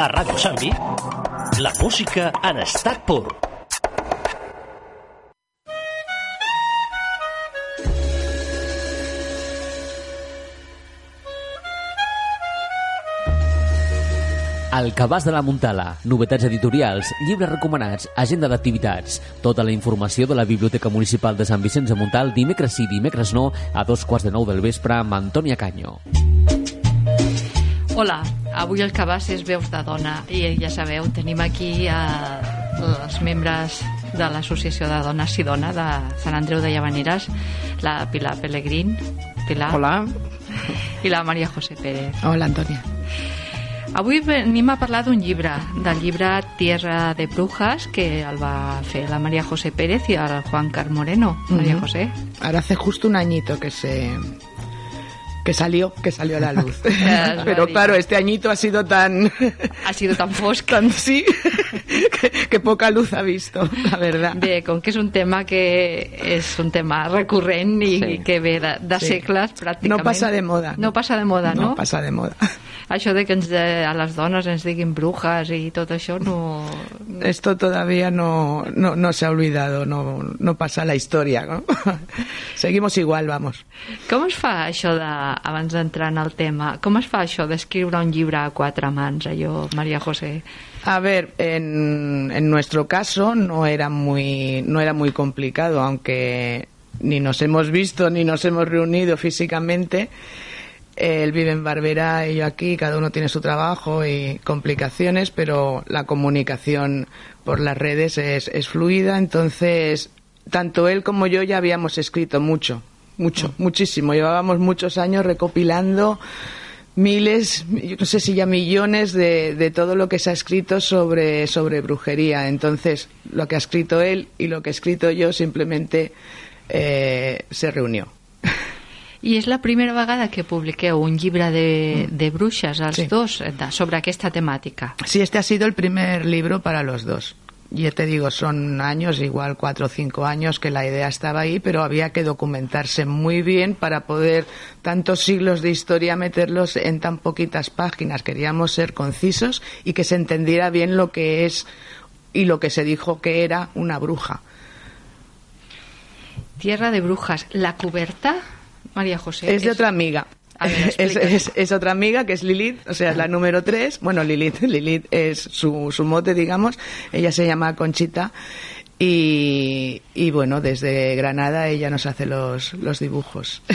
A Ràdio Sambi, la música en estat pur. El cabàs de la Muntala, novetats editorials, llibres recomanats, agenda d'activitats. Tota la informació de la Biblioteca Municipal de Sant Vicenç de Montal dimecres sí, dimecres no, a dos quarts de nou del vespre amb Antònia Canyo. Hola, avui el cabàs és Veus de Dona i ja sabeu, tenim aquí a els membres de l'Associació de Dones i Dona de Sant Andreu de Llavaneres, la Pilar Pellegrín. Pilar. Hola. I la Maria José Pérez. Hola, Antònia. Avui venim a parlar d'un llibre, del llibre Tierra de Brujas, que el va fer la María José Pérez i el Juan Car Moreno. María. José. Ahora hace justo un añito que se que salió, que salió a la luz. Es Pero claro, este añito ha sido tan Ha sido tan fosc. tan sí que, que poca luz ha visto, la verdad. Bé, com que és un tema que és un tema recurrent i Sí. que ve de, de Sí. segles pràcticament. No passa de moda. No passa de moda, no? No pasa de moda. Això de que ens de, a les dones ens diguin brujas i tot això no... Esto todavía no, no, no se ha olvidado, no, no pasa la historia. ¿no? Seguimos igual, vamos. Com es fa això de, abans d'entrar en el tema, com es fa això d'escriure un llibre a quatre mans, allò, Maria José? A ver, en, en nuestro caso no era muy no era muy complicado, aunque ni nos hemos visto ni nos hemos reunido físicamente. Él vive en Barbera y yo aquí, cada uno tiene su trabajo y complicaciones, pero la comunicación por las redes es, es fluida, entonces tanto él como yo ya habíamos escrito mucho, mucho, muchísimo. Llevábamos muchos años recopilando miles, yo no sé si ya millones de, de todo lo que se ha escrito sobre, sobre brujería. Entonces, lo que ha escrito él y lo que he escrito yo simplemente eh, se reunió. I és la primera vegada que publiqueu un llibre de, de bruixes, els Sí. dos, eh, sobre aquesta temàtica. Sí, este ha sido el primer libro para los dos. Ya te digo, son años, igual cuatro o cinco años que la idea estaba ahí, pero había que documentarse muy bien para poder tantos siglos de historia meterlos en tan poquitas páginas. Queríamos ser concisos y que se entendiera bien lo que es y lo que se dijo que era una bruja. Tierra de brujas, la coberta, María José. Es de otra amiga. A ver, es, es- es otra amiga que es Lilith, o sea, es la número tres. Bueno, Lilith, Lilith es su, su mote, digamos. Ella se llama Conchita. Y, y bueno, desde Granada ella nos hace los, los dibujos.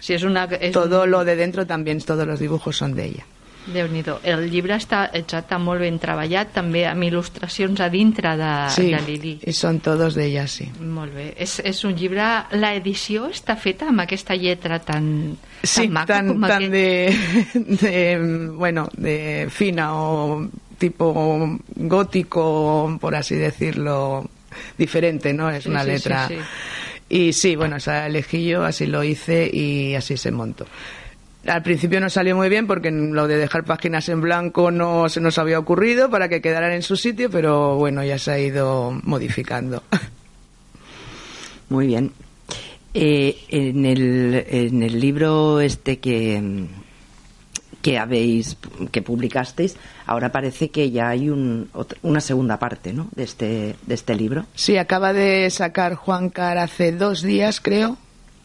Si és una, Todo lo de dentro también, todos los dibujos son de ella. Déu nhi El llibre està, està molt ben treballat, també amb il·lustracions a dintre de, Sí, de Lili. y son todos de ella, sí. Molt bé. És, és un llibre... La edició està feta amb aquesta lletra tan, Sí, tan maca tan, com tan aquest. de, de, bueno, de fina o tipo gótico, por así decirlo, diferente, ¿no? Es Sí, una sí, sí, letra. sí. Y sí, bueno, esa elegí yo, así lo hice y así se montó. Al principio no salió muy bien porque lo de dejar páginas en blanco no se nos había ocurrido para que quedaran en su sitio, pero bueno, ya se ha ido modificando. Muy bien. Eh, en, el, en el libro este que, que habéis que publicasteis, ahora parece que ya hay un, una segunda parte, ¿no? De este de este libro. Sí, acaba de sacar Juan Car hace dos días, creo.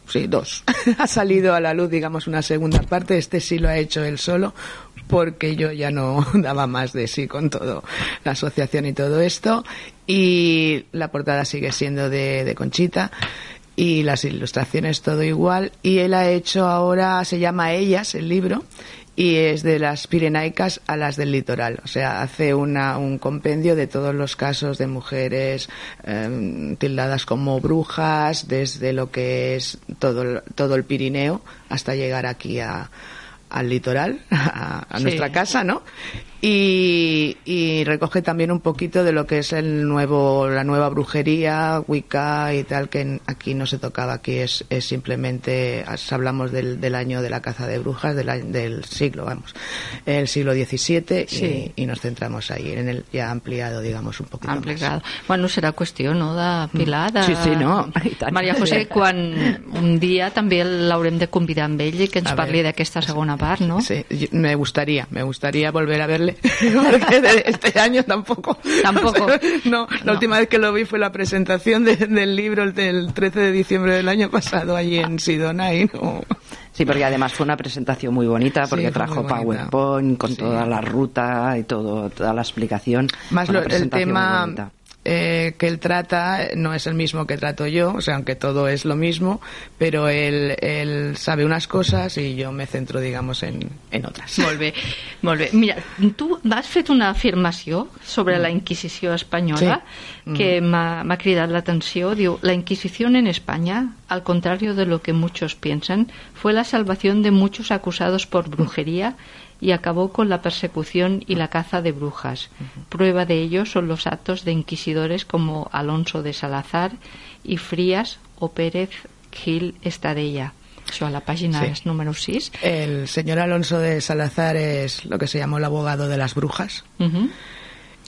Sí, dos. ha salido a la luz, digamos, una segunda parte. Este sí lo ha hecho él solo, porque yo ya no daba más de sí con todo la asociación y todo esto. Y la portada sigue siendo de, de Conchita. Y las ilustraciones todo igual. Y él ha hecho ahora, se llama Ellas, el libro y es de las pirenaicas a las del litoral. O sea, hace una, un compendio de todos los casos de mujeres eh, tildadas como brujas, desde lo que es todo, todo el Pirineo hasta llegar aquí a, al litoral, a, a Sí. nuestra casa, ¿no? Y, y recoge también un poquito de lo que es el nuevo, la nueva brujería, Wicca y tal, que aquí no se tocaba, aquí es, es simplemente, hablamos del, del año de la caza de brujas, del, del siglo, vamos, el siglo XVII, Sí. y, y nos centramos ahí, en el ya ampliado, digamos, un poquito Ampliado. Bueno, serà qüestió, no?, de Pilar, de... Sí, sí, no. Maria José, quan un dia també l'haurem de convidar amb ell i que ens A parli d'aquesta segona part, no? Sí, me gustaría, me gustaría volver a verle. Sé, porque de este año tampoco. Tampoco. no, la No. última vez que lo vi fue la presentación de- del libro el del 13 de diciembre del año pasado allí en Sidona y no. Sí, porque además fue una presentación muy bonita, porque Sí, trajo. PowerPoint con Sí. toda la ruta y todo, toda la explicación. Más lo- el tema. Eh, que él trata no es el mismo que trato yo, o sea, aunque todo es lo mismo, pero él, él sabe unas cosas y yo me centro, digamos, en, en otras. Molt bé, molt bé. Mira, tu has fet una afirmació sobre la Inquisició espanyola Sí. que m'ha m'ha cridat l'atenció. Diu, la Inquisición en España, al contrario de lo que muchos piensan, fue la salvación de muchos acusados por brujería y acabó con la persecución y la caza de brujas. Prueba de ello son los actos de inquisidores como Alonso de Salazar y Frías o Pérez Gil Estadella. Això a la Sí. és número 6. El señor Alonso de Salazar es lo que se llamó el abogado de las brujas. Uh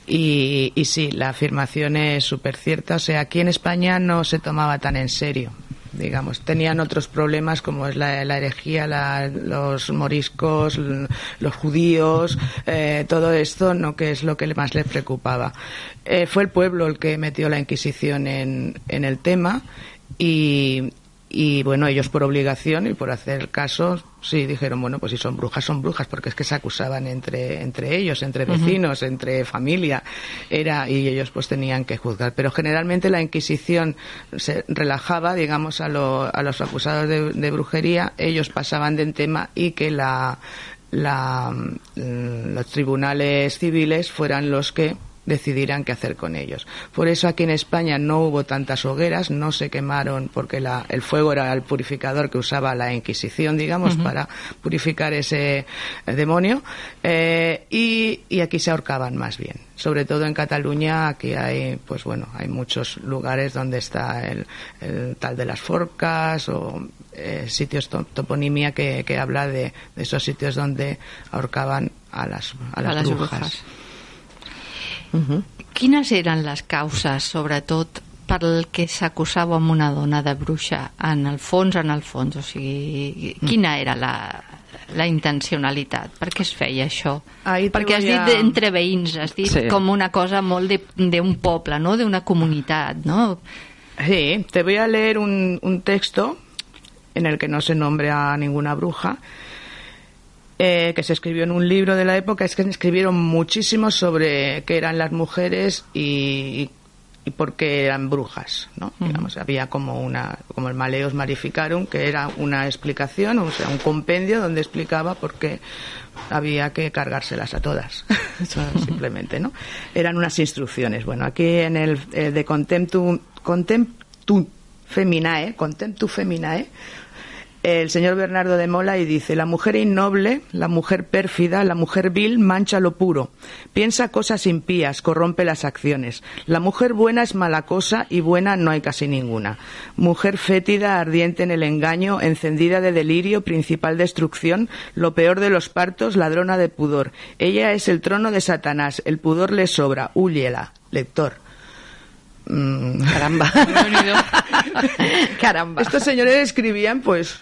Y, y sí, la afirmación es súper cierta. O sea, aquí en España no se tomaba tan en serio. Digamos, tenían otros problemas como es la, herejía, la- los moriscos, los judíos, eh, todo esto, no que es lo que más les preocupaba. Eh, fue el pueblo el que metió la Inquisición en, en el tema y, y bueno, ellos por obligación y por hacer caso, sí dijeron, bueno, pues si son brujas, son brujas, porque es que se acusaban entre, entre ellos, entre vecinos, entre familia, era, y ellos pues tenían que juzgar. Pero generalmente la Inquisición se relajaba, digamos, a, lo- a los acusados de, de brujería, ellos pasaban de tema y que la, la, mm, los tribunales civiles fueran los que decidirán qué hacer con ellos. Por eso aquí en España no hubo tantas hogueras, no se quemaron porque la- el fuego era el purificador que usaba la Inquisición, digamos, para purificar ese eh, demonio. Eh, y, y aquí se ahorcaban más bien. Sobre todo en Cataluña, aquí hay, pues bueno, hay muchos lugares donde está el, el tal de las forcas o eh, sitios to- toponimia que, que habla de, de esos sitios donde ahorcaban a las, a las, brujas. Quines eren les causes, sobretot, pel que s'acusava amb una dona de bruixa en el fons, en el fons? O sigui, quina era la, la intencionalitat? Per què es feia això? Te Perquè has dit entre veïns, has dit Sí. com una cosa molt de- d'un poble, no? d'una comunitat, no? Sí, te voy a leer un, un texto en el que no se nombra a ninguna bruja, eh, que se escribió en un libro de la época. Es que escribieron muchísimo sobre qué eran las mujeres y, y por qué eran brujas, ¿no? Digamos, había como una, como el Maleos Marificarum, que era una explicación, o sea, un compendio donde explicaba por qué había que cargárselas a todas, simplemente, ¿no? Eran unas instrucciones. Bueno, aquí en el eh, de Contemptu, Contemptu Feminae, Contemptu Feminae, el señor Bernardo de Mola y dice, la mujer innoble, la mujer pérfida, la mujer vil mancha lo puro, piensa cosas impías, corrompe las acciones. La mujer buena es mala cosa y buena no hay casi ninguna. Mujer fétida, ardiente en el engaño, encendida de delirio, principal destrucción, lo peor de los partos, ladrona de pudor. Ella es el trono de Satanás, el pudor le sobra, húyela, lector. Mm, Caramba. Caramba. Estos señores escribían, pues,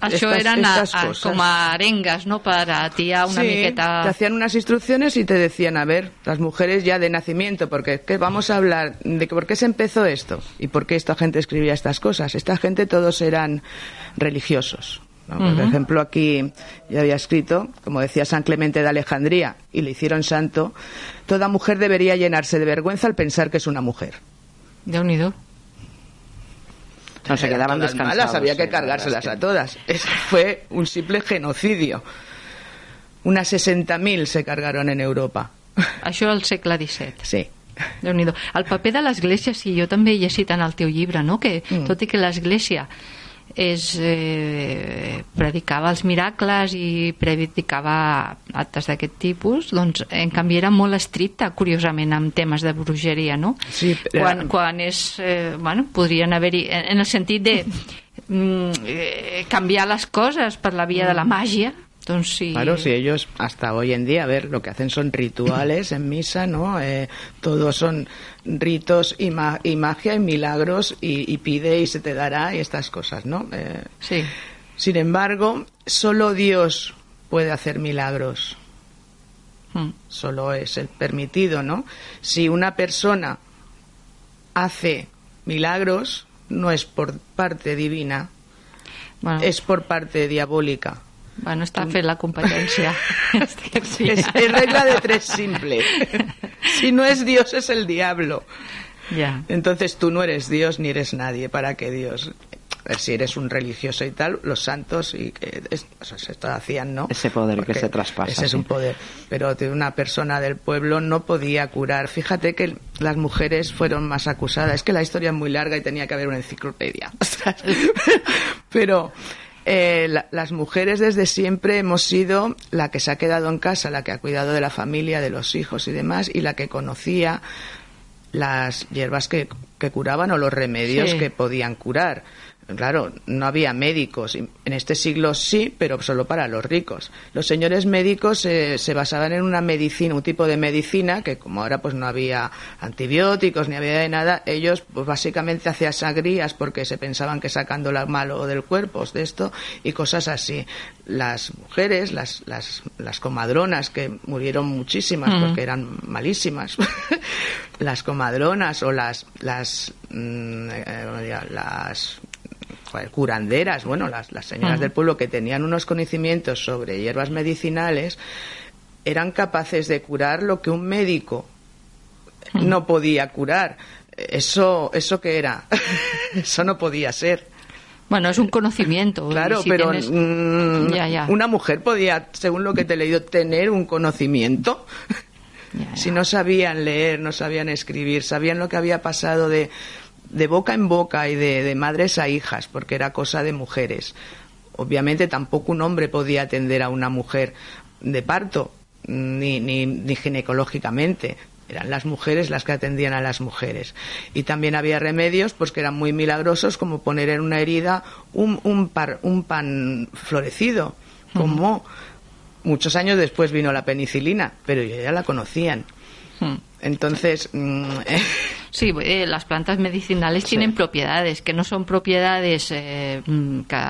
Això estas- a, a, cosas. com a arengues, no?, per atiar una Sí, miqueta... te hacían unas instrucciones y te decían, a ver, las mujeres ya de nacimiento, porque vamos a hablar de que por qué se empezó esto y por qué esta gente escribía estas cosas. Esta gente todos eran religiosos. ¿No? Por ejemplo, aquí yo había escrito, como decía San Clemente de Alejandría, y le hicieron santo, toda mujer debería llenarse de vergüenza al pensar que es una mujer. Déu-n'hi-do. No se quedaban Todas descansados. malas, había que verdad cargárselas a todas. Eso fue un simple genocidio. Unas 60.000 se cargaron en Europa. Això al segle XVII. Sí. déu nhi El paper de l'Església, sí, jo també he llegit en el teu llibre, no? que Mm. tot i que l'Església és, eh, predicava els miracles i predicava actes d'aquest tipus, doncs en canvi era molt estricta, curiosament, amb temes de bruixeria, no? Sí, però- quan, quan és... Eh, bueno, podrien haver-hi... En, en el sentit de mm, eh, canviar les coses per la via de la màgia, sí... Claro, si ellos hasta hoy en día, a ver, lo que hacen son rituales en misa, ¿no? Eh, todos son ritos y, ma- y magia y milagros y, y pide y se te dará y estas cosas, ¿no? Eh, Sí. sin embargo, solo Dios puede hacer milagros. Mm. Solo es el permitido, ¿no? Si una persona hace milagros, no es por parte divina, Bueno, es por parte diabólica. Bueno, està fent la competència. sí. Es, es regla de tres simple. Si no es Dios, es el diablo. Ja. Entonces tú no eres Dios ni eres nadie para que Dios. A ver, Si eres un religioso y tal, los santos y que es- o sea, se hacían, ¿no? Ese poder que se traspasa, Ese es sí. un poder. Pero de una persona del pueblo no podía curar. Fíjate que las mujeres fueron más acusadas. Es que la historia es muy larga y tenía que haber una enciclopedia. Pero eh, la- las mujeres desde siempre hemos sido la que se ha quedado en casa, la que ha cuidado de la familia, de los hijos y demás, y la que conocía las hierbas que, que curaban o los remedios Sí. que podían curar. Claro, no había médicos. En este siglo sí, pero solo para los ricos. Los señores médicos eh, se basaban en una medicina, un tipo de medicina que como ahora pues no había antibióticos ni había de nada, ellos pues básicamente hacían sangrías porque se pensaban que sacando lo malo del cuerpo de esto y cosas así. Las mujeres, las, las, las comadronas que murieron muchísimas porque eran malísimas, las comadronas o las las mm, eh, las joder, curanderas, bueno, las, las señoras del pueblo que tenían unos conocimientos sobre hierbas medicinales, eran capaces de curar lo que un médico no podía curar. Eso, ¿eso qué era? eso no podía ser. Bueno, es un conocimiento. Claro, si pero tienes- mm, Ya, ya. una mujer podía, según lo que te he leído, tener un conocimiento. Ya. Si no sabían leer, no sabían escribir, sabían lo que había pasado de, de boca en boca y de, de madres a hijas, porque era cosa de mujeres. Obviamente tampoco un hombre podía atender a una mujer de parto, ni, ni, ni ginecológicamente. Eran las mujeres las que atendían a las mujeres. Y también había remedios pues que eran muy milagrosos, como poner en una herida un, un, par- un pan florecido, como muchos años después vino la penicilina, pero ya la conocían. Mm. Entonces, mm, Sí, eh, las plantas medicinales tienen propiedades, que no són propiedades eh, mm, que,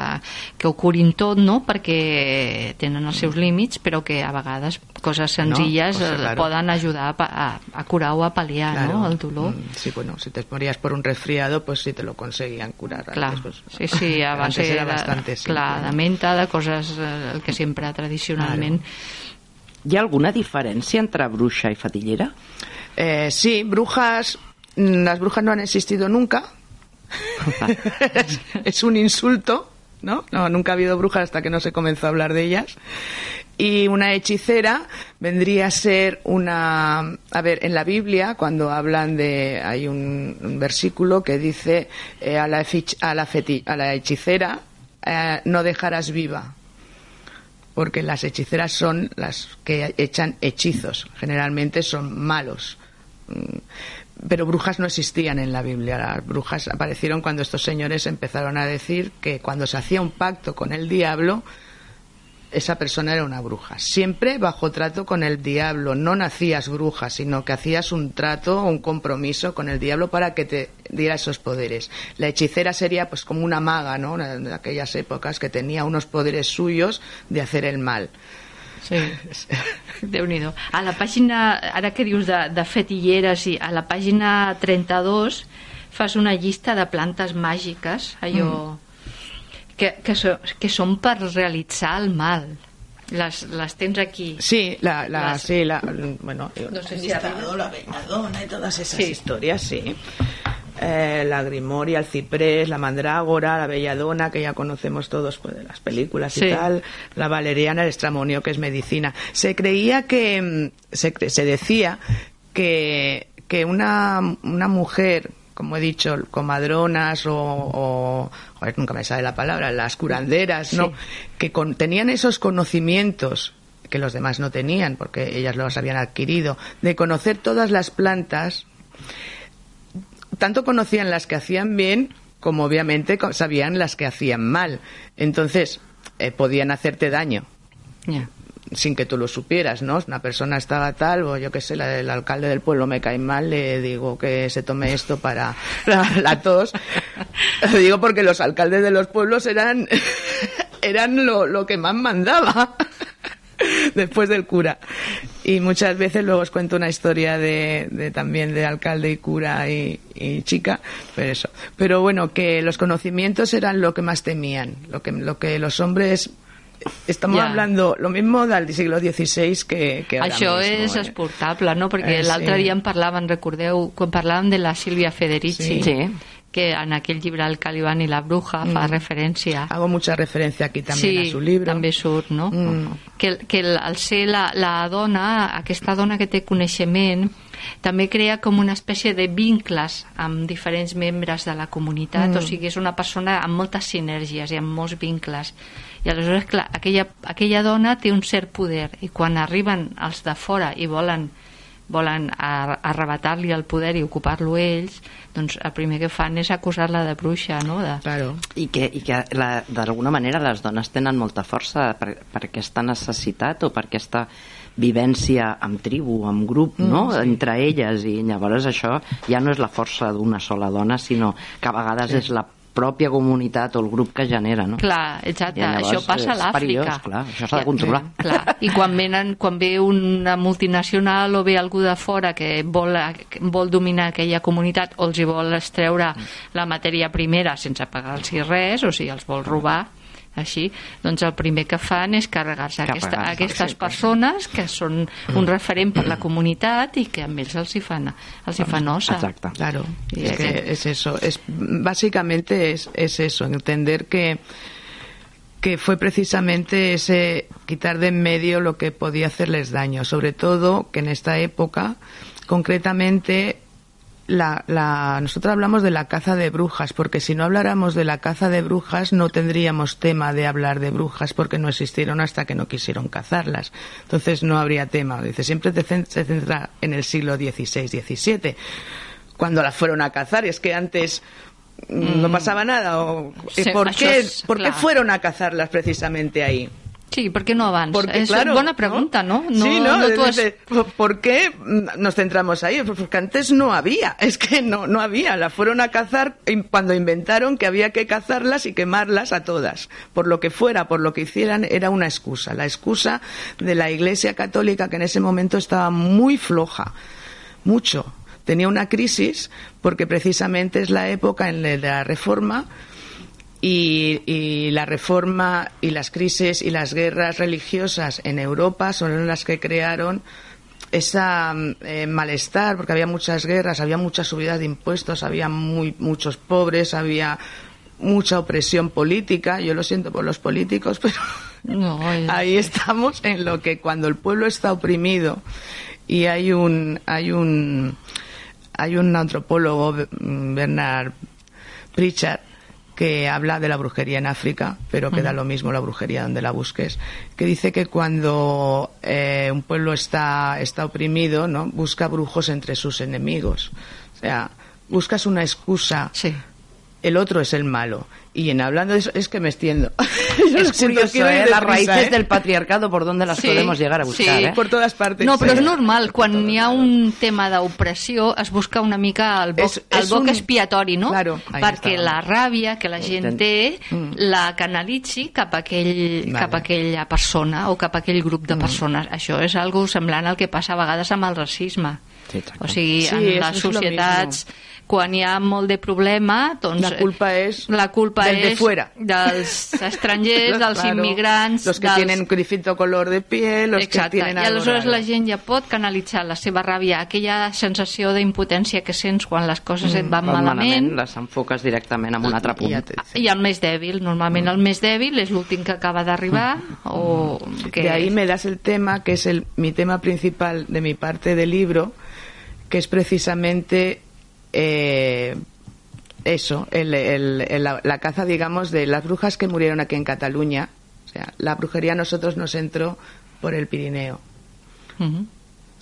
que ho curin tot, no?, perquè tenen els seus límits, però que a vegades coses senzilles cosa, eh, claro. poden ajudar a, a, a curar o a pal·liar claro, no? el dolor. mm, sí, bueno, si te morías por un resfriado, pues sí te lo conseguían curar. Clar, Antes, pues, sí, sí, a base era de, bastante simple. clar, de menta, de coses eh, el que sempre tradicionalment... Hi ha alguna diferència entre bruixa i fatillera? Eh, sí, brujas, mm, las brujas no han existido nunca. es, es un insulto, ¿no? ¿no? Nunca ha habido brujas hasta que no se comenzó a hablar de ellas. Y una hechicera vendría a ser una... A ver, en la Biblia, cuando hablan de... Hay un, un versículo que dice eh, a, la fich- a, la feti- a la hechicera eh, no dejarás viva porque las hechiceras son las que echan hechizos, generalmente son malos. Pero brujas no existían en la Biblia, las brujas aparecieron cuando estos señores empezaron a decir que cuando se hacía un pacto con el diablo, esa persona era una bruja. Siempre bajo trato con el diablo. No nacías bruja, sino que hacías un trato, un compromiso con el diablo para que te diera esos poderes. La hechicera sería pues como una maga, ¿no? De aquellas épocas que tenía unos poderes suyos de hacer el mal. Sí, déu nhi A la pàgina, ara que dius de, de fetilleres, i a la pàgina 32 fas una llista de plantes màgiques, allò... Que, que, so, que són per realitzar el mal. Les, les tens aquí. Sí, la, la, Las- sí, la, bueno, No sé si listado, la belladona y todas esas Sí. historias, sí. Eh, la grimoria, el ciprés, la mandrágora, la belladona, que ya conocemos todos pues, de las películas Sí. y tal, la valeriana, el estramonio, que es medicina. Se creía que, mm, se, se decía que, que una, una mujer, como he dicho, comadronas o, o joder, nunca me sale la palabra, las curanderas, ¿no? Sí. Que con- tenían esos conocimientos que los demás no tenían, porque ellas los habían adquirido, de conocer todas las plantas, tanto conocían las que hacían bien como obviamente sabían las que hacían mal. Entonces, eh, podían hacerte daño sin que tú lo supieras, ¿no? Una persona estaba tal, o yo qué sé, la- el alcalde del pueblo me cae mal, le digo que se tome esto para la, la tos. Lo digo porque los alcaldes de los pueblos eran, eran lo, lo que más mandaba después del cura. y muchas veces luego os cuento una historia de, de también de alcalde y cura y, y, chica, pero eso. Pero bueno, que los conocimientos eran lo que más temían, lo que, lo que los hombres Estamos hablando lo mismo del siglo XVI que, que ara Això mismo, és eh? exportable, no? Perquè Eh, l'altre sí. dia en parlaven, recordeu, quan parlàvem de la Sílvia Federici, Sí. Sí. Que en aquell llibre El Calibán i la Bruja fa referència Hago mucha referencia aquí también sí, a su libro. també surt, no? Mm. Que, que el, el ser la, la dona, aquesta dona que té coneixement, també crea com una espècie de vincles amb diferents membres de la comunitat, Mm. o sigui, és una persona amb moltes sinergies i amb molts vincles. I aleshores, clar, aquella, aquella dona té un cert poder i quan arriben els de fora i volen volen ar- arrebatar-li el poder i ocupar-lo ells, doncs el primer que fan és acusar-la de bruixa, no? De... Claro. I que, i que la- d'alguna manera les dones tenen molta força per, per aquesta necessitat o per aquesta vivència amb tribu, amb grup, no? Mm, sí. entre elles i llavors això ja no és la força d'una sola dona sinó que a vegades és la pròpia comunitat o el grup que genera no? Clar, exacte, això passa a l'Àfrica. clar, això s'ha de I- controlar. Clar, i quan, venen, quan ve una multinacional o ve algú de fora que vol, vol dominar aquella comunitat o els hi vol estreure la matèria primera sense pagar-los res, o sigui, els vol robar, així, doncs el primer que fan és carregar-se aquesta, aquestes sí. persones que són un referent per la comunitat i que amb ells els hi fan, els hi fan. Exacte. Claro, Y es, que- es eso. Es, básicamente es, es eso, entender que, que fue precisamente ese quitar de en medio lo que podía hacerles daño. Sobre todo que en esta época, concretamente, la, la, nosotros hablamos de la caza de brujas, porque si no habláramos de la caza de brujas no tendríamos tema de hablar de brujas porque no existieron hasta que no quisieron cazarlas. Entonces no habría tema. Dice, siempre se centra en el siglo XVI, XVII, cuando las fueron a cazar. Y es que antes mm, no pasaba nada. O, ¿Por, qué, és ¿Por qué clar. fueron a cazarlas precisamente ahí? Sí, per què no? Porque, és claro, bona pregunta, ¿no? no sí, ¿no? no t'ho has- Dice, ¿Por qué nos centramos ahí? Pues Porque antes no había, es que no, no había. Las fueron a cazar cuando inventaron que había que cazarlas y quemarlas a todas. Por lo que fuera, por lo que hicieran, era una excusa. La excusa de la Iglesia Católica que en ese momento estaba muy floja, mucho. Tenía una crisis porque precisamente es la época en la de la Reforma y, y la reforma y las crisis y las guerras religiosas en Europa son las que crearon esa eh, malestar porque había muchas guerras, había mucha subida de impuestos, había muy, muchos pobres, había mucha opresión política. Yo lo siento por los políticos, pero No, ahí estamos en lo que cuando el pueblo está oprimido y hay un hay un hay un antropólogo mm, Bernard Pritchard que habla de la brujería en África, pero que da lo mismo la brujería donde la busques, que dice que cuando eh, un pueblo está, está oprimido, ¿no? busca brujos entre sus enemigos. O sea, buscas una excusa Sí. el otro es el malo. Y en hablando de eso, es que me extiendo. Yo Es curioso, quiero ir ¿eh? Las raíces ¿eh? del patriarcado, por dónde las Sí, podemos llegar a buscar, sí. ¿eh? Por todas partes. No, però sí. és normal, quan hi ha un tema d'opressió es busca una mica el boc, És- el és boc un- expiatori, no? Claro, Perquè la ràbia que la gent Intent- té Mm. la canalitzi cap a, aquell, Vale. cap a aquella persona o cap a aquell grup de persones. Això és algo semblant al que passa a vegades amb el racisme. Sí, exacte. o sigui, Sí, en les societats quan hi ha molt de problema doncs, La culpa és la culpa del de és fuera. dels estrangers, dels Claro, immigrants Los que dels... tienen distinto color de piel, los Exacte, que tienen i aleshores raro. la gent ja pot canalitzar la seva ràbia, aquella sensació d'impotència que sents quan les coses et van Van malament, les enfoques directament amb un altre punt. I ja te- i el més dèbil, normalment el més dèbil és l'últim que acaba d'arribar o que... De ahí me das el tema, que es el, mi tema principal de mi parte del libro, que es precisamente eh, eso, el- el- el- la, la caza, digamos, de las brujas que murieron aquí en Cataluña. O sea, la brujería a nosotros nos entró por el Pirineo.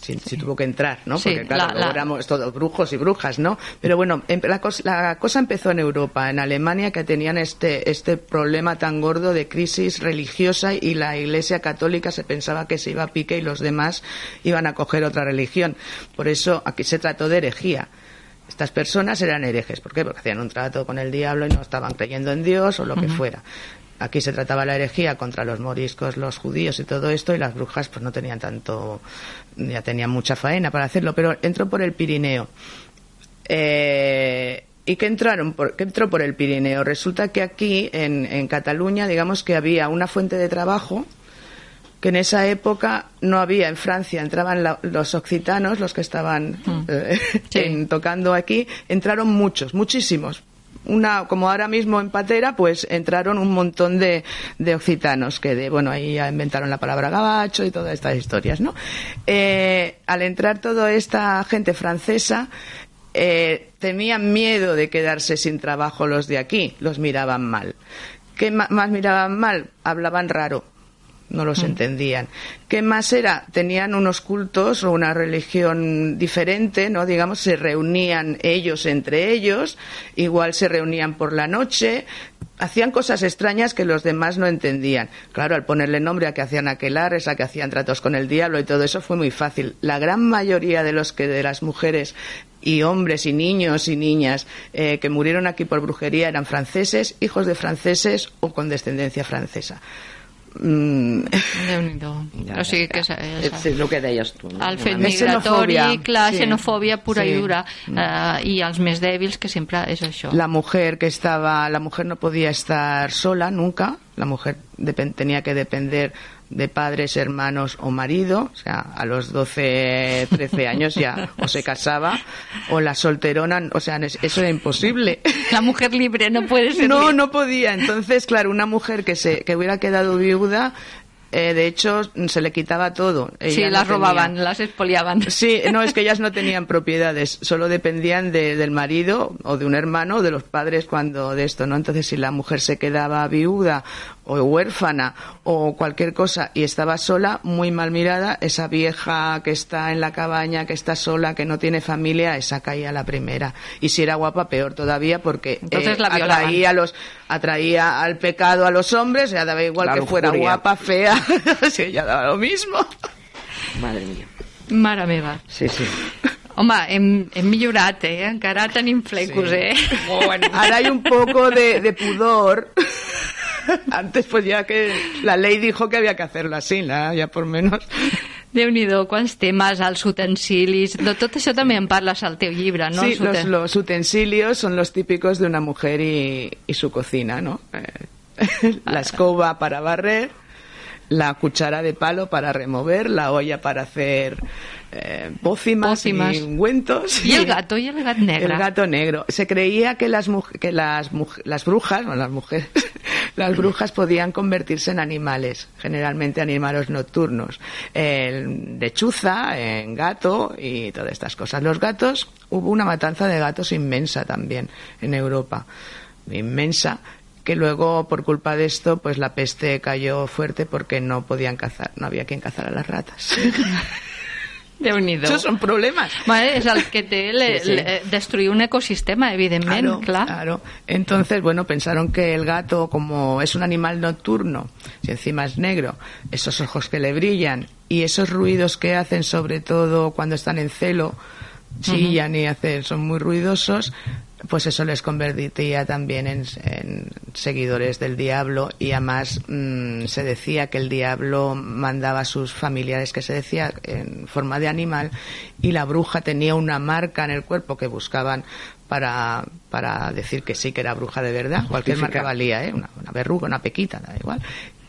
Si, si tuvo que entrar, ¿no? Sí, Porque claro, la- éramos todos brujos y brujas, ¿no? Pero bueno, em- la, cos- la cosa empezó en Europa, en Alemania, que tenían este, este problema tan gordo de crisis religiosa y la Iglesia Católica se pensaba que se iba a pique y los demás iban a coger otra religión. Por eso aquí se trató de herejía. Estas personas eran herejes. ¿Por qué? Porque hacían un trato con el diablo y no estaban creyendo en Dios o lo que fuera. Aquí se trataba la herejía contra los moriscos, los judíos y todo esto, y las brujas pues no tenían tanto, ya tenían mucha faena para hacerlo, pero entró por el Pirineo. Eh, ¿Y qué, entraron por, qué entró por el Pirineo? Resulta que aquí, en, en Cataluña, digamos que había una fuente de trabajo que en esa época no había en Francia, entraban la- los occitanos, los que estaban eh, Sí. en- tocando aquí, entraron muchos, muchísimos. Una, como ahora mismo en Patera, pues entraron un montón de, de occitanos, que de, bueno, ahí inventaron la palabra gabacho y todas estas historias, ¿no? Eh, al entrar toda esta gente francesa, eh, tenían miedo de quedarse sin trabajo los de aquí, los miraban mal. ¿Qué más miraban mal? Hablaban raro, no los entendían. ¿Qué más era? Tenían unos cultos o una religión diferente, ¿no? Digamos, se reunían ellos entre ellos, igual se reunían por la noche, hacían cosas extrañas que los demás no entendían. Claro, al ponerle nombre a que hacían aquelares, a que hacían tratos con el diablo y todo eso fue muy fácil. La gran mayoría de los que de las mujeres y hombres y niños y niñas eh, que murieron aquí por brujería eran franceses, hijos de franceses o con descendencia francesa. Mm, Déu-n'hi-do. O sigui que és, és, És, el que deies tu. No? el fet migratori, xenofòbia, clar, sí. xenofòbia pura Sí. i dura, eh, i els més dèbils, que sempre és això. la mujer que estaba, la mujer no podía estar sola nunca, la mujer depen- tenía que depender de padres, hermanos o marido, o sea, a los 12, 13 años ya o se casaba o la solterona, o sea, es- eso era imposible. La mujer libre no puede ser No, libre. no podía. Entonces, claro, una mujer que se que hubiera quedado viuda, eh, de hecho, se le quitaba todo. Sí, no las tenía- robaban, las expoliaban. Sí, no, es que ellas no tenían propiedades, solo dependían de- del marido o de un hermano o de los padres cuando de esto, ¿no? Entonces, si la mujer se quedaba viuda o huérfana o cualquier cosa y estaba sola, muy mal mirada, esa vieja que está en la cabaña, que está sola, que no tiene familia, esa caía la primera. Y si era guapa, peor todavía, porque eh, Entonces la violaban. atraía, a los, atraía al pecado a los hombres, ya daba igual La que fuera lujuria. guapa, fea, sí, ya daba lo mismo. Madre mía. Mare meva. Sí, sí. Home, hem, hem millorat, eh? Encara tenim flecos, Sí. eh? Ahora hay un poco de, de pudor. Antes, pues ya que la ley dijo que había que hacerlo así, ¿no? ya por menos. Déu-n'hi-do, quants temes, els utensilis... De tot això també en parles al teu llibre, no? sí, los, los utensilios son los típicos de una mujer y, y su cocina, ¿no? Eh, la escoba para barrer, la cuchara de palo para remover, la olla para hacer eh, pócimas, Pócimas. y ungüentos. I el gato, i el gat negre. El gato negro. Se creía que las que las, las brujas, no las mujeres, las brujas podían convertirse en animales, generalmente animales nocturnos, en lechuza, en gato y todas estas cosas. Los gatos, hubo una matanza de gatos inmensa también en Europa, inmensa que luego por culpa de esto pues la peste cayó fuerte porque no podían cazar, no había quien cazara las ratas. Déu-n'hi-do. Esos son problemas. Bueno, és el que té le, Sí, sí. le, destruir un ecosistema, evidentment, Claro, clar. claro. Entonces, bueno, pensaron que el gato, como es un animal nocturno, si encima es negro, esos ojos que le brillan y esos ruidos que hacen, sobre todo cuando están en celo, chillan y hacen, son muy ruidosos, pues eso les convertiría también en, en seguidores del diablo. Y además mm, se decía que el diablo mandaba a sus familiares, que se decía en forma de animal, y la bruja tenía una marca en el cuerpo que buscaban para, para decir que sí que era bruja de verdad, cualquier marca valía, ¿eh? una, una verruga, una pequita, da igual,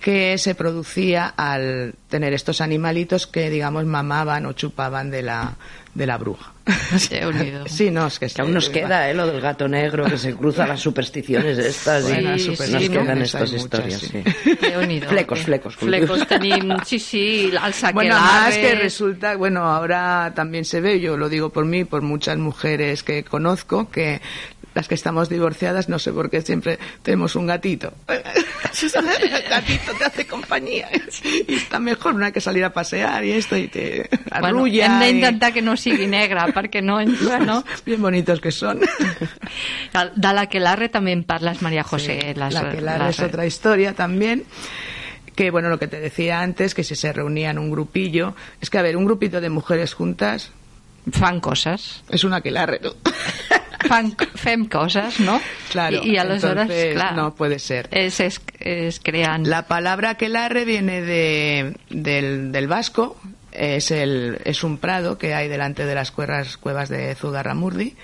que se producía al tener estos animalitos que, digamos, mamaban o chupaban de la, de la bruja. Déu-n'hi-do. Sí, no, es que, Que aún nos queda, ¿eh? Lo del gato negro, que se cruza las supersticiones estas y Sí, nos sí, quedan estas muchas, historias. sí. sí. Déu-n'hi-do. Flecos, flecos, Flecos tenim, sí, sí, el Bueno, más que resulta, bueno, ahora también se ve, yo lo digo por mí, por muchas mujeres que conozco, que las que estamos divorciadas, no sé por qué siempre tenemos un gatito. El gatito te hace compañía y está mejor, no hay que salir a pasear y esto y te Bueno, arrulla. hem y- d'intentar que no sigui negra, perquè no... no? Bien bonitos que son. De l'aquelarre també en parles, María José. Sí, les, la que la les- es otra historia también. Que bueno, lo que te decía antes, que si se reunían un grupillo, es que a ver, un grupito de mujeres juntas Fan coses. es una aquelarre, tú. fan, fem coses, no? Claro, I, i aleshores, entonces, clar, no puede ser. es, es, es crean... La palabra aquelarre viene de, del, del vasco, es, el, es un prado que hay delante de las cuevas, cuevas de Zugarramurdi,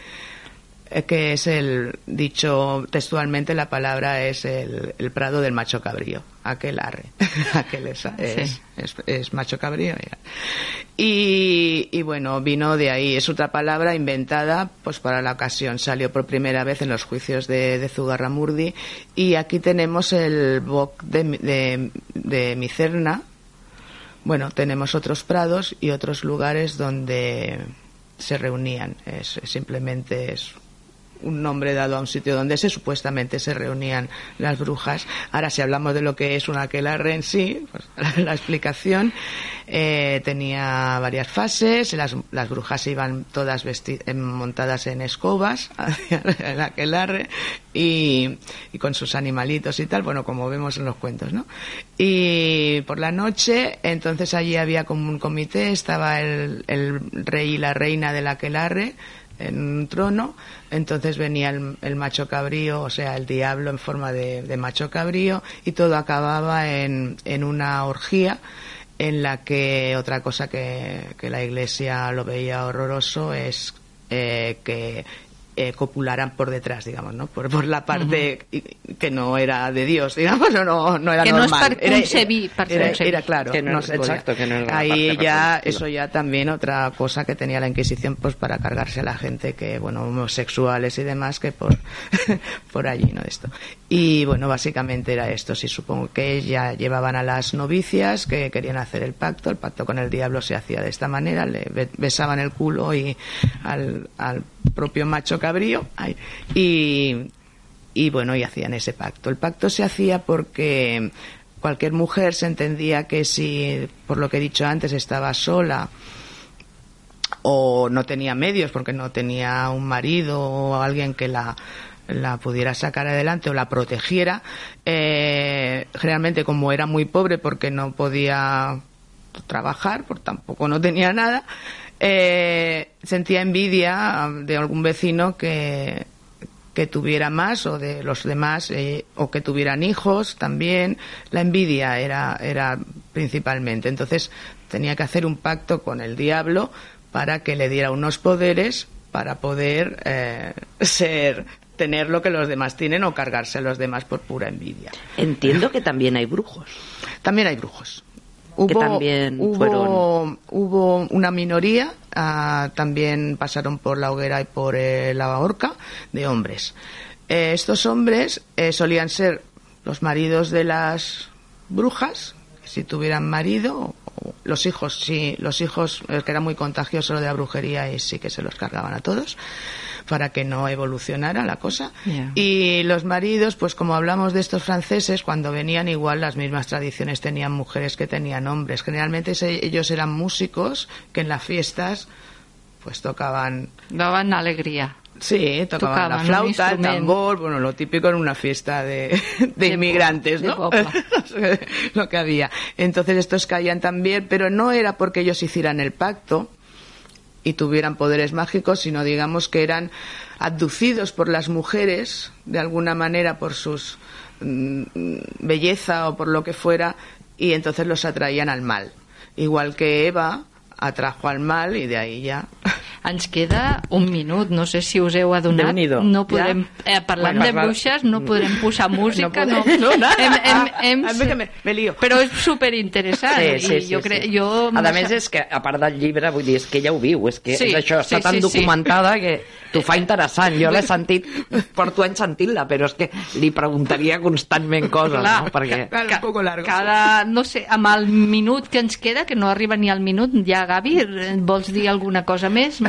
que es el, dicho textualmente, la palabra es el, el prado del macho cabrío, aquelarre, aquel es, es, Sí. es, es macho cabrío. Y, y bueno, vino de ahí, es otra palabra inventada pues para la ocasión, salió por primera vez en los juicios de, de Zugarramurdi y aquí tenemos el boc de, de, de Micerna, bueno, tenemos otros prados y otros lugares donde se reunían. Es, es simplemente es un nombre dado a un sitio donde se supuestamente se reunían las brujas. Ahora, si hablamos de lo que es un aquelarre en sí, pues, la explicación eh, tenía varias fases. Las, las brujas iban todas vesti- em, montadas en escobas hacia el aquelarre y, y con sus animalitos y tal, bueno, como vemos en los cuentos, ¿no? Y por la noche, entonces allí había como un comité, estaba el, el rey y la reina del aquelarre en un trono, entonces venía el, macho cabrío, o sea, el diablo en forma de, de macho cabrío, y todo acababa en, en una orgía en la que otra cosa que, que la iglesia lo veía horroroso es eh, que eh, copularan por detrás, digamos, ¿no? Por, por la parte que no era de Dios, digamos, o no, no era Que no es normal. concebir, per era, era claro, Que no podía. exacto, que no es la Ahí parte ya, eso ya también otra cosa que tenía la Inquisición, pues para cargarse a la gente que, bueno, homosexuales y demás, que por, por allí, ¿no? Esto. Y bueno, básicamente era esto. Sí, supongo que ya llevaban a las novicias que querían hacer el pacto. El pacto con el diablo se hacía de esta manera: le be- besaban el culo y al, al propio macho cabrío. y, bueno, y hacían ese pacto. El pacto se hacía porque cualquier mujer se entendía que si, por lo que he dicho antes, estaba sola o no tenía medios porque no tenía un marido o alguien que la la pudiera sacar adelante o la protegiera eh, generalmente como era muy pobre porque no podía trabajar por tampoco no tenía nada eh, sentía envidia de algún vecino que que tuviera más o de los demás eh, o que tuvieran hijos también la envidia era era principalmente entonces tenía que hacer un pacto con el diablo para que le diera unos poderes para poder eh, ser tener lo que los demás tienen o cargarse a los demás por pura envidia Entiendo que también hay brujos. también hay brujos. Que también hubo, fueron- hubo una minoría, ah, también pasaron por la hoguera y por eh, la horca, de hombres. Eh, estos hombres eh, solían ser los maridos de las brujas, si tuvieran marido, o los hijos, sí, los hijos, que era muy contagioso lo de la brujería y sí que se los cargaban a todos para que no evolucionara la cosa. Y los maridos, pues como hablamos de estos franceses, cuando venían igual las mismas tradiciones tenían mujeres que tenían hombres. Generalmente se- ellos eran músicos que en las fiestas pues tocaban Daban alegria. Sí, tocaban, Tocaban la flauta, el tambor, bueno, lo típico en una fiesta de, de De inmigrantes, de ¿no? popla. lo que había. Entonces estos caían también, pero no era porque ellos hicieran el pacto y tuvieran poderes mágicos, sino digamos que eran abducidos por las mujeres, de alguna manera por sus mm, belleza o por lo que fuera, y entonces los atraían al mal. Igual que Eva atrajo al mal y de ahí ya Ens queda un minut, no sé si us heu adonat. No podrem, eh, parlant Bueno, de bruixes, no podrem posar música. No No, podem, no, nada. Hem, hem, hem, A mi que me- me. Però és superinteressant. Sí, sí, i sí, jo sí. crec, jo a més és que a part del llibre vull dir, és que ella ho viu és que Sí, és això, està sí, tan sí, sí. documentada que t'ho fa interessant jo l'he sentit, porto anys sentint-la però és que li preguntaria constantment coses Clar, no? perquè poco largo. Cada, no sé, amb el minut que ens queda, que no arriba ni al minut, ja, Gavi, vols dir alguna cosa més?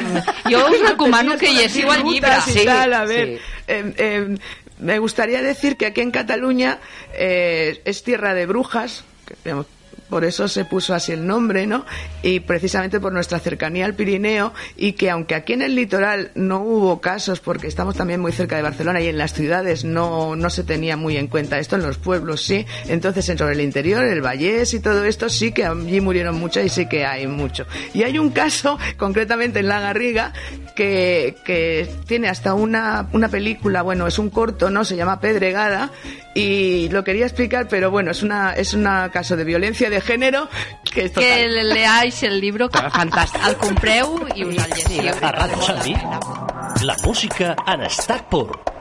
Jo us recomano que llegiu el llibre. Sí, tal, a ver, sí. eh, eh, me gustaría decir que aquí en Cataluña eh, es tierra de brujas, que, digamos, por eso se puso así el nombre, ¿no? Y precisamente por nuestra cercanía al Pirineo y que aunque aquí en el litoral no hubo casos, porque estamos también muy cerca de Barcelona y en las ciudades no, no se tenía muy en cuenta esto, en los pueblos sí, entonces sobre el interior, el Vallés y todo esto sí que allí murieron muchos y sí que hay mucho. Y hay un caso, concretamente en La Garriga, que, que tiene hasta una, una película, bueno, es un corto, ¿no? Se llama Pedregada y lo quería explicar, pero bueno, es una es un caso de violencia de género que es total. Que leáis el libro, que fantàstic. El compreu i us el llegiu. A Ràdio Sabí, la música en estat pur.